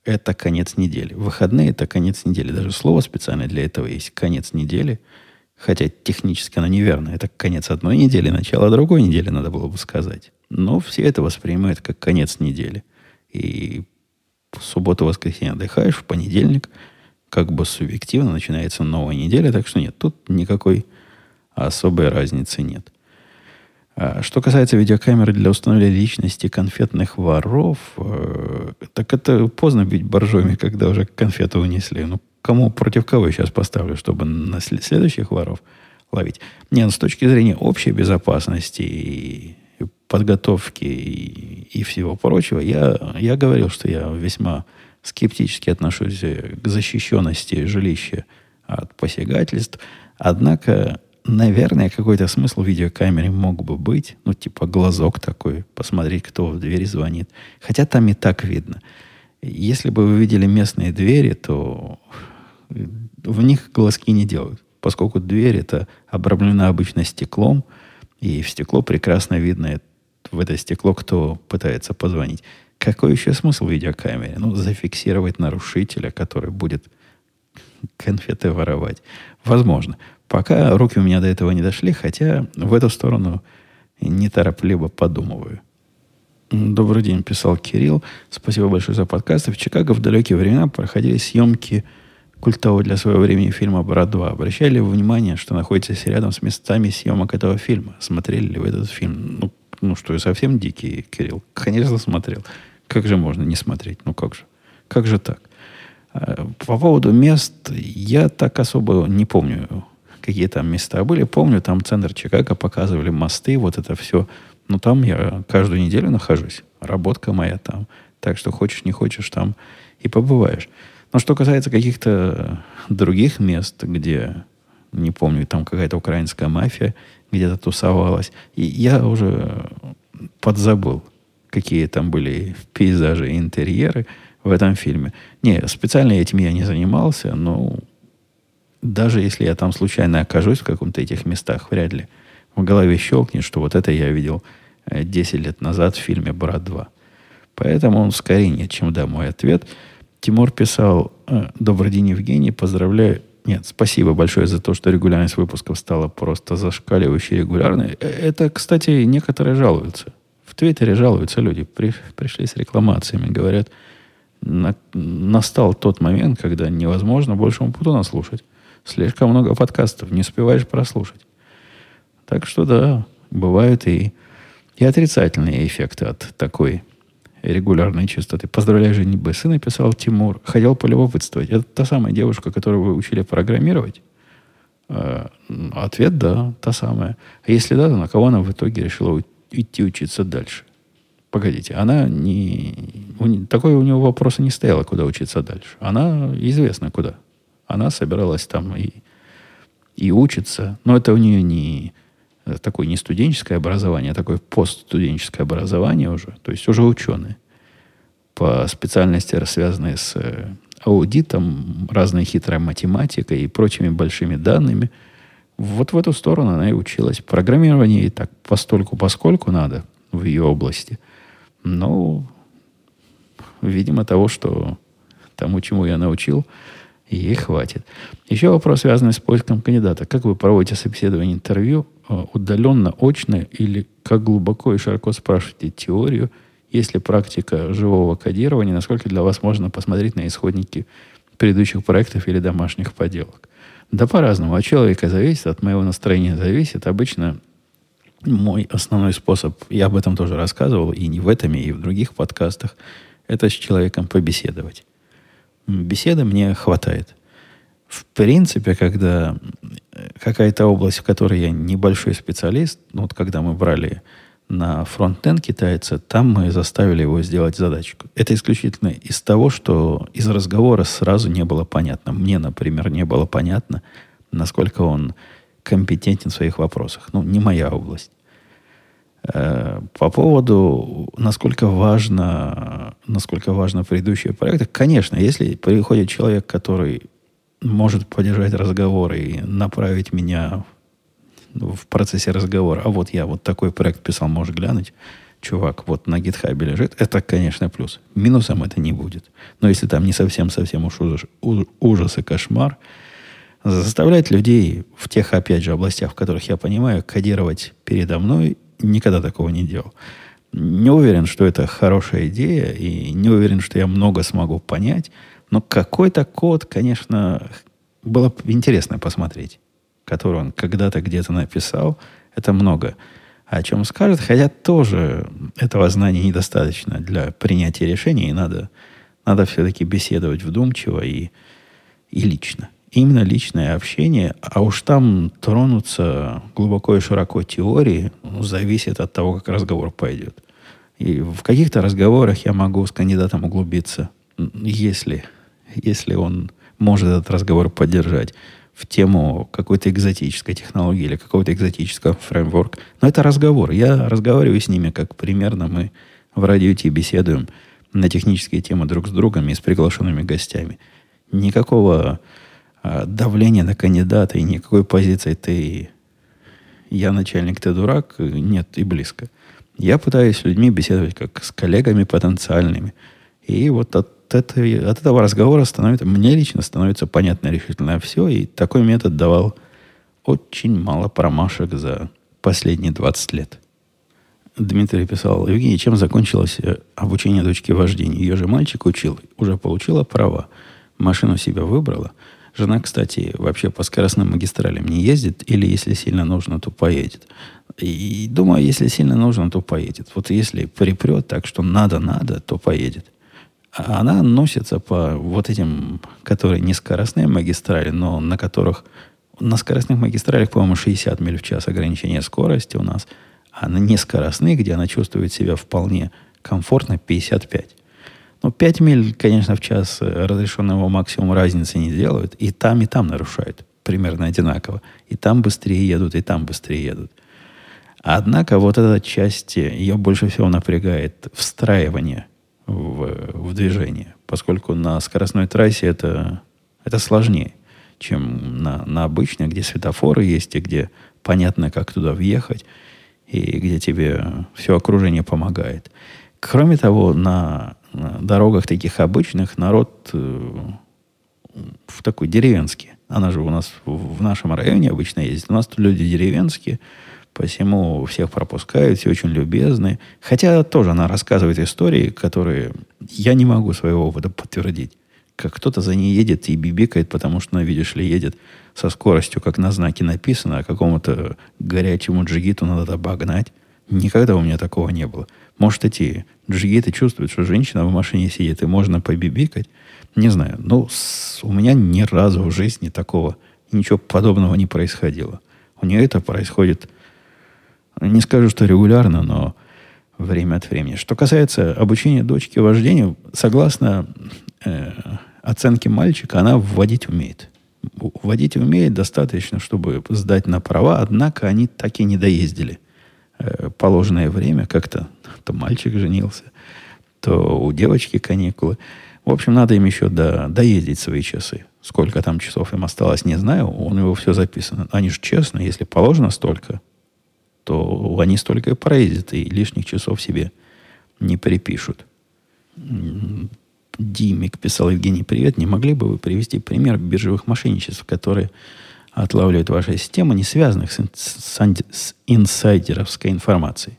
это конец недели. Выходные – это конец недели. Даже слово специально для этого есть – конец недели. Хотя технически оно неверно. Это конец одной недели, начало другой недели, надо было бы сказать. Но все это воспринимают как конец недели. И в субботу-воскресенье отдыхаешь, в понедельник – как бы субъективно начинается новая неделя, так что нет, тут никакой особой разницы нет. А что касается видеокамеры для установления личности конфетных воров, э, так это поздно бить боржоми, когда уже конфеты унесли. Ну, кому против кого я сейчас поставлю, чтобы на следующих воров ловить? Не, ну, с точки зрения общей безопасности и подготовки и, и всего прочего, я, я говорил, что я весьма скептически отношусь к защищенности жилища от посягательств. Однако, наверное, какой-то смысл в видеокамере мог бы быть. Ну, типа глазок такой, посмотреть, кто в двери звонит. Хотя там и так видно. Если бы вы видели местные двери, то в них глазки не делают. Поскольку дверь это обрамлена обычно стеклом, и в стекло прекрасно видно в это стекло, кто пытается позвонить. Какой еще смысл в видеокамере? Ну, зафиксировать нарушителя, который будет конфеты воровать. Возможно. Пока руки у меня до этого не дошли, хотя в эту сторону неторопливо подумываю. Добрый день, писал Кирилл. Спасибо большое за подкаст. В Чикаго в далекие времена проходили съемки культового для своего времени фильма «Брат 2». Обращали внимание, что находится рядом с местами съемок этого фильма? Смотрели ли вы этот фильм? Ну, ну что, я совсем дикий, Кирилл? Конечно, смотрел. Как же можно не смотреть? Ну как же? Как же так? А, по поводу мест, я так особо не помню, какие там места были. Помню, там центр Чикаго показывали мосты, вот это все. Но там я каждую неделю нахожусь. Работка моя там. Так что хочешь, не хочешь, там и побываешь. Но что касается каких-то других мест, где, не помню, там какая-то украинская мафия где-то тусовалась, и я уже подзабыл какие там были пейзажи и интерьеры в этом фильме. Не, специально этим я не занимался, но даже если я там случайно окажусь в каком-то этих местах, вряд ли в голове щелкнет, что вот это я видел 10 э, лет назад в фильме «Брат 2». Поэтому он скорее нет, чем да, мой ответ. Тимур писал, «Э, добрый день, Евгений, поздравляю. Нет, спасибо большое за то, что регулярность выпусков стала просто зашкаливающей регулярной. Э, это, кстати, некоторые жалуются. В Твиттере жалуются люди, при, пришли с рекламациями, говорят, на, настал тот момент, когда невозможно больше Путуна слушать. Слишком много подкастов, не успеваешь прослушать. Так что да, бывают и, и отрицательные эффекты от такой регулярной частоты. Поздравляю, Жене Бессы, написал Тимур. Хотел полюбопытствовать. Это та самая девушка, которую вы учили программировать? Э, ответ – да, та самая. А если да, то на кого она в итоге решила идти учиться дальше. Погодите, она не... Такой у него вопроса не стояло, куда учиться дальше. Она известна куда. Она собиралась там и, и учиться. Но это у нее не такое не студенческое образование, а такое постстуденческое образование уже. То есть уже ученые по специальности, связанные с э, аудитом, разной хитрой математикой и прочими большими данными – вот в эту сторону она и училась. Программирование и так постольку поскольку надо в ее области. Но, видимо, того, что тому, чему я научил, ей хватит. Еще вопрос, связанный с поиском кандидата. Как вы проводите собеседование интервью? Э, удаленно, очно или как глубоко и широко спрашиваете теорию Есть ли практика живого кодирования? Насколько для вас можно посмотреть на исходники предыдущих проектов или домашних поделок? Да по-разному. От человека зависит, от моего настроения зависит. Обычно мой основной способ, я об этом тоже рассказывал, и не в этом, и в других подкастах, это с человеком побеседовать. Беседы мне хватает. В принципе, когда какая-то область, в которой я небольшой специалист, ну вот когда мы брали на фронтенд китайца, там мы заставили его сделать задачку. Это исключительно из того, что из разговора сразу не было понятно. Мне, например, не было понятно, насколько он компетентен в своих вопросах. Ну, не моя область. Э, по поводу, насколько важно, насколько важно предыдущие проекты, конечно, если приходит человек, который может поддержать разговор и направить меня в процессе разговора, а вот я вот такой проект писал, можешь глянуть, чувак, вот на гитхабе лежит, это, конечно, плюс. Минусом это не будет. Но если там не совсем-совсем уж ужас, ужас и кошмар, заставлять людей в тех, опять же, областях, в которых я понимаю, кодировать передо мной, никогда такого не делал. Не уверен, что это хорошая идея, и не уверен, что я много смогу понять, но какой-то код, конечно, было бы интересно посмотреть который он когда-то где-то написал, это много о чем скажет, хотя тоже этого знания недостаточно для принятия решений, и надо, надо все-таки беседовать вдумчиво и, и лично. Именно личное общение, а уж там тронуться глубоко и широко теории, ну, зависит от того, как разговор пойдет. И в каких-то разговорах я могу с кандидатом углубиться, если, если он может этот разговор поддержать в тему какой-то экзотической технологии или какого-то экзотического фреймворка. Но это разговор. Я разговариваю с ними, как примерно мы в радио беседуем на технические темы друг с другом и с приглашенными гостями. Никакого а, давления на кандидата и никакой позиции ты я начальник, ты дурак, нет и близко. Я пытаюсь с людьми беседовать как с коллегами потенциальными. И вот от этой, от этого разговора становится, мне лично становится понятно решительно все, и такой метод давал очень мало промашек за последние 20 лет. Дмитрий писал, Евгений, чем закончилось э, обучение дочки вождению? Ее же мальчик учил, уже получила права, машину себя выбрала. Жена, кстати, вообще по скоростным магистралям не ездит, или если сильно нужно, то поедет. И думаю, если сильно нужно, то поедет. Вот если припрет так, что надо-надо, то поедет она носится по вот этим, которые не скоростные магистрали, но на которых на скоростных магистралях, по-моему, 60 миль в час ограничение скорости у нас, а на нескоростных, где она чувствует себя вполне комфортно, 55. Ну, 5 миль, конечно, в час разрешенного максимум разницы не делают. И там, и там нарушают. Примерно одинаково. И там быстрее едут, и там быстрее едут. Однако вот эта часть ее больше всего напрягает встраивание в, в движение, поскольку на скоростной трассе это, это сложнее, чем на, на обычной, где светофоры есть, и где понятно, как туда въехать, и где тебе все окружение помогает. Кроме того, на дорогах таких обычных народ э, в такой деревенский. Она же у нас в, в нашем районе обычно ездит. У нас тут люди деревенские – Посему всех пропускают, все очень любезны. Хотя тоже она рассказывает истории, которые я не могу своего опыта подтвердить. Как кто-то за ней едет и бибикает, потому что, ну, видишь ли, едет со скоростью, как на знаке написано, а какому-то горячему джигиту надо обогнать. Никогда у меня такого не было. Может, эти джигиты чувствуют, что женщина в машине сидит, и можно побибикать. Не знаю. Но с, у меня ни разу в жизни такого, ничего подобного не происходило. У нее это происходит не скажу, что регулярно, но время от времени. Что касается обучения дочки вождению, согласно э, оценке мальчика, она вводить умеет. Водить умеет достаточно, чтобы сдать на права, однако они так и не доездили э, положенное время. Как-то то мальчик женился, то у девочки каникулы. В общем, надо им еще до, доездить свои часы. Сколько там часов им осталось, не знаю. У него все записано. Они же честно, если положено столько, то они столько и проездят, и лишних часов себе не припишут. Димик писал, Евгений, привет. Не могли бы вы привести пример биржевых мошенничеств, которые отлавливают ваша система, не связанных с, с, с инсайдеровской информацией?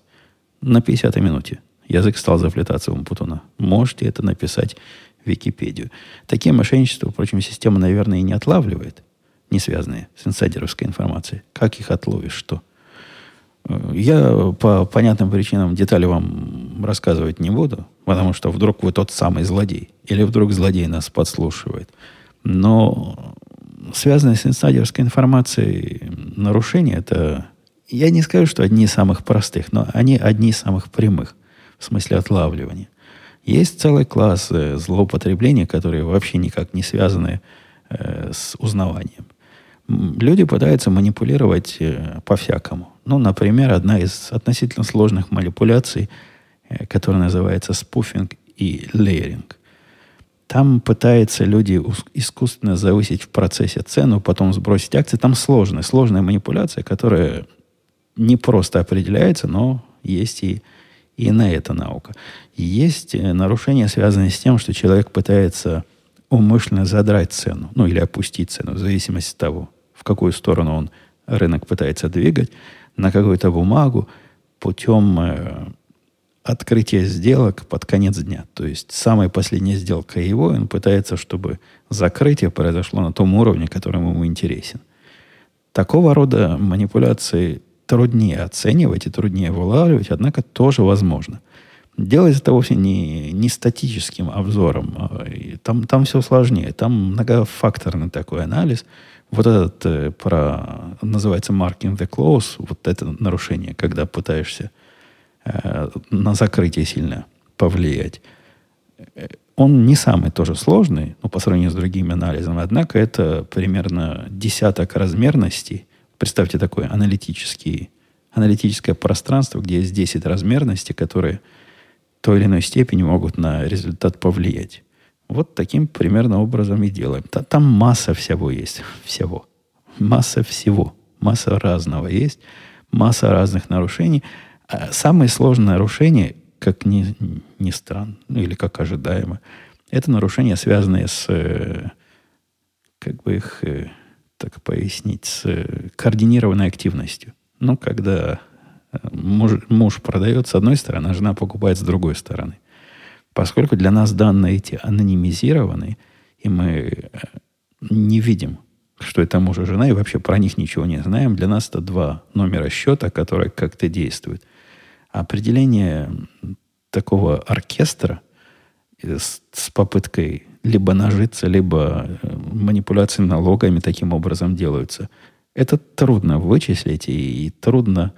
На 50 минуте. Язык стал заплетаться у Путуна. Можете это написать в Википедию. Такие мошенничества, впрочем, система, наверное, и не отлавливает, не связанные с инсайдеровской информацией. Как их отловишь, что? Э, я по понятным причинам детали вам рассказывать не буду, потому что вдруг вы тот самый злодей, или вдруг злодей нас подслушивает. Но связанные с инсайдерской информацией нарушения, это, я не скажу, что одни из самых простых, но они одни из самых прямых в смысле отлавливания. Есть целый класс э, злоупотребления, которые вообще никак не связаны э, с узнаванием. Люди пытаются манипулировать э, по-всякому. Ну, например, одна из относительно сложных манипуляций, э, которая называется спуфинг и лейеринг. Там пытаются люди искусственно завысить в процессе цену, потом сбросить акции. Там сложная, сложная манипуляция, которая не просто определяется, но есть и и на это наука. Есть э, нарушения, связанные с тем, что человек пытается умышленно задрать цену, ну или опустить цену, в зависимости от того, в какую сторону он рынок пытается двигать, на какую-то бумагу путем открытия сделок под конец дня. То есть самая последняя сделка его, он пытается, чтобы закрытие произошло на том уровне, которому ему интересен. Такого рода манипуляции труднее оценивать и труднее вылавливать, однако тоже возможно. Делать это вовсе не, не статическим обзором. А, там, там все сложнее. Там многофакторный такой анализ. Вот этот э, про, называется marking the close, вот это нарушение, когда пытаешься на закрытие сильно повлиять. Э, он не самый тоже сложный, ну, по сравнению с другими анализами, однако это примерно десяток размерностей – Представьте такое аналитический, аналитическое пространство, где есть 10 размерностей, которые в той или иной степени могут на результат повлиять. Вот таким примерно образом и делаем. Там масса всего есть. Всего. Масса всего. Масса разного есть. Масса разных нарушений. А самые сложные нарушения, как ни, ни странно, ну или как ожидаемо, это нарушения, связанные с э, как бы их э, так пояснить, с э, координированной активностью. Ну, когда муж, муж продает с одной стороны, а жена покупает с другой стороны. Поскольку для нас данные эти анонимизированы, и мы не видим, что это муж и жена, и вообще про них ничего не знаем, для нас это два номера счета, которые как-то действуют. Определение такого оркестра с, с попыткой либо нажиться, либо э, манипуляции налогами таким образом делаются. Это трудно вычислить и, и трудно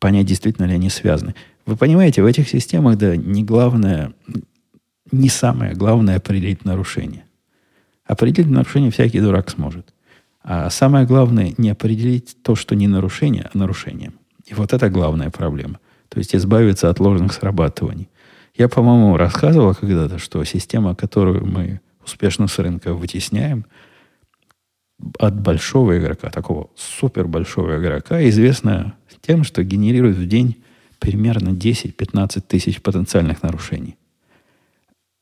понять, действительно ли они связаны. Вы понимаете, в этих системах, да, не главное, не самое главное определить нарушение. Определить нарушение всякий дурак сможет. А самое главное не определить то, что не нарушение, а нарушение. И вот это главная проблема. То есть избавиться от ложных срабатываний. Я, по-моему, рассказывал когда-то, что система, которую мы успешно с рынка вытесняем от большого игрока, такого супер большого игрока, известно тем, что генерирует в день примерно 10-15 тысяч потенциальных нарушений.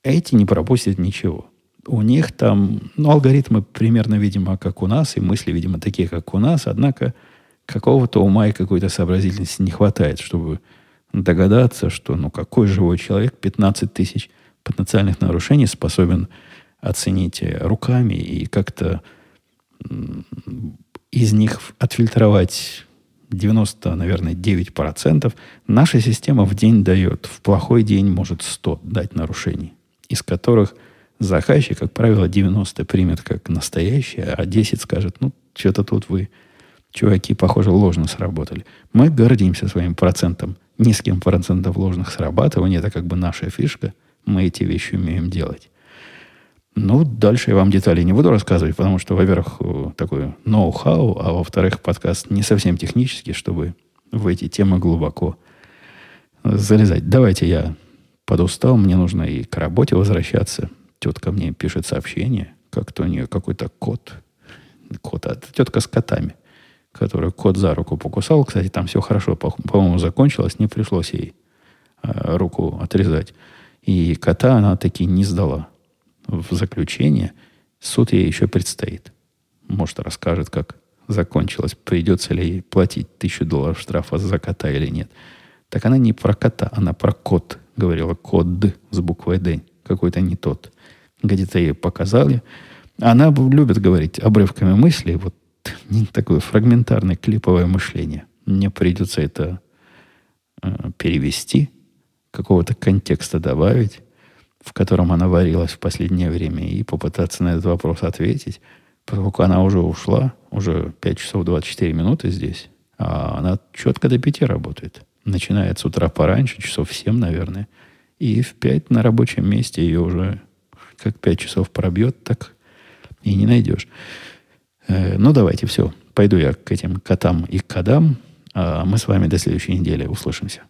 Эти не пропустят ничего. У них там, ну, алгоритмы примерно, видимо, как у нас, и мысли, видимо, такие, как у нас, однако какого-то ума и какой-то сообразительности не хватает, чтобы догадаться, что, ну, какой живой человек 15 тысяч потенциальных нарушений способен оцените руками и как-то из них отфильтровать 90, наверное, 9%, наша система в день дает, в плохой день может 100 дать нарушений, из которых заказчик, как правило, 90 примет как настоящее, а 10 скажет, ну, что-то тут вы, чуваки, похоже, ложно сработали. Мы гордимся своим процентом, низким процентом ложных срабатываний, это как бы наша фишка, мы эти вещи умеем делать. Ну, дальше я вам детали не буду рассказывать, потому что, во-первых, э, такой ноу-хау, а во-вторых, подкаст не совсем технический, чтобы в эти темы глубоко залезать. Давайте я подустал, мне нужно и к работе возвращаться. Тетка мне пишет сообщение, как-то у нее какой-то кот. Кот, а тетка с котами, который кот за руку покусал. Кстати, там все хорошо, по-моему, закончилось, не пришлось ей э, руку отрезать. И кота она таки не сдала в заключение, суд ей еще предстоит. Может, расскажет, как закончилось, придется ли ей платить тысячу долларов штрафа за кота или нет. Так она не про кота, она про кот говорила код «д» с буквой «д». Какой-то не тот. Где-то ей показали. Она любит говорить обрывками мыслей. Вот такое фрагментарное клиповое мышление. Мне придется это э, перевести, какого-то контекста добавить, в котором она варилась в последнее время, и попытаться на этот вопрос ответить. Поскольку она уже ушла, уже 5 часов 24 минуты здесь, а она четко до 5 работает. Начинает с утра пораньше, часов в 7, наверное, и в 5 на рабочем месте ее уже как 5 часов пробьет, так и не найдешь. Э, ну, давайте, все. Пойду я к этим котам и кодам. А мы с вами до следующей недели услышимся.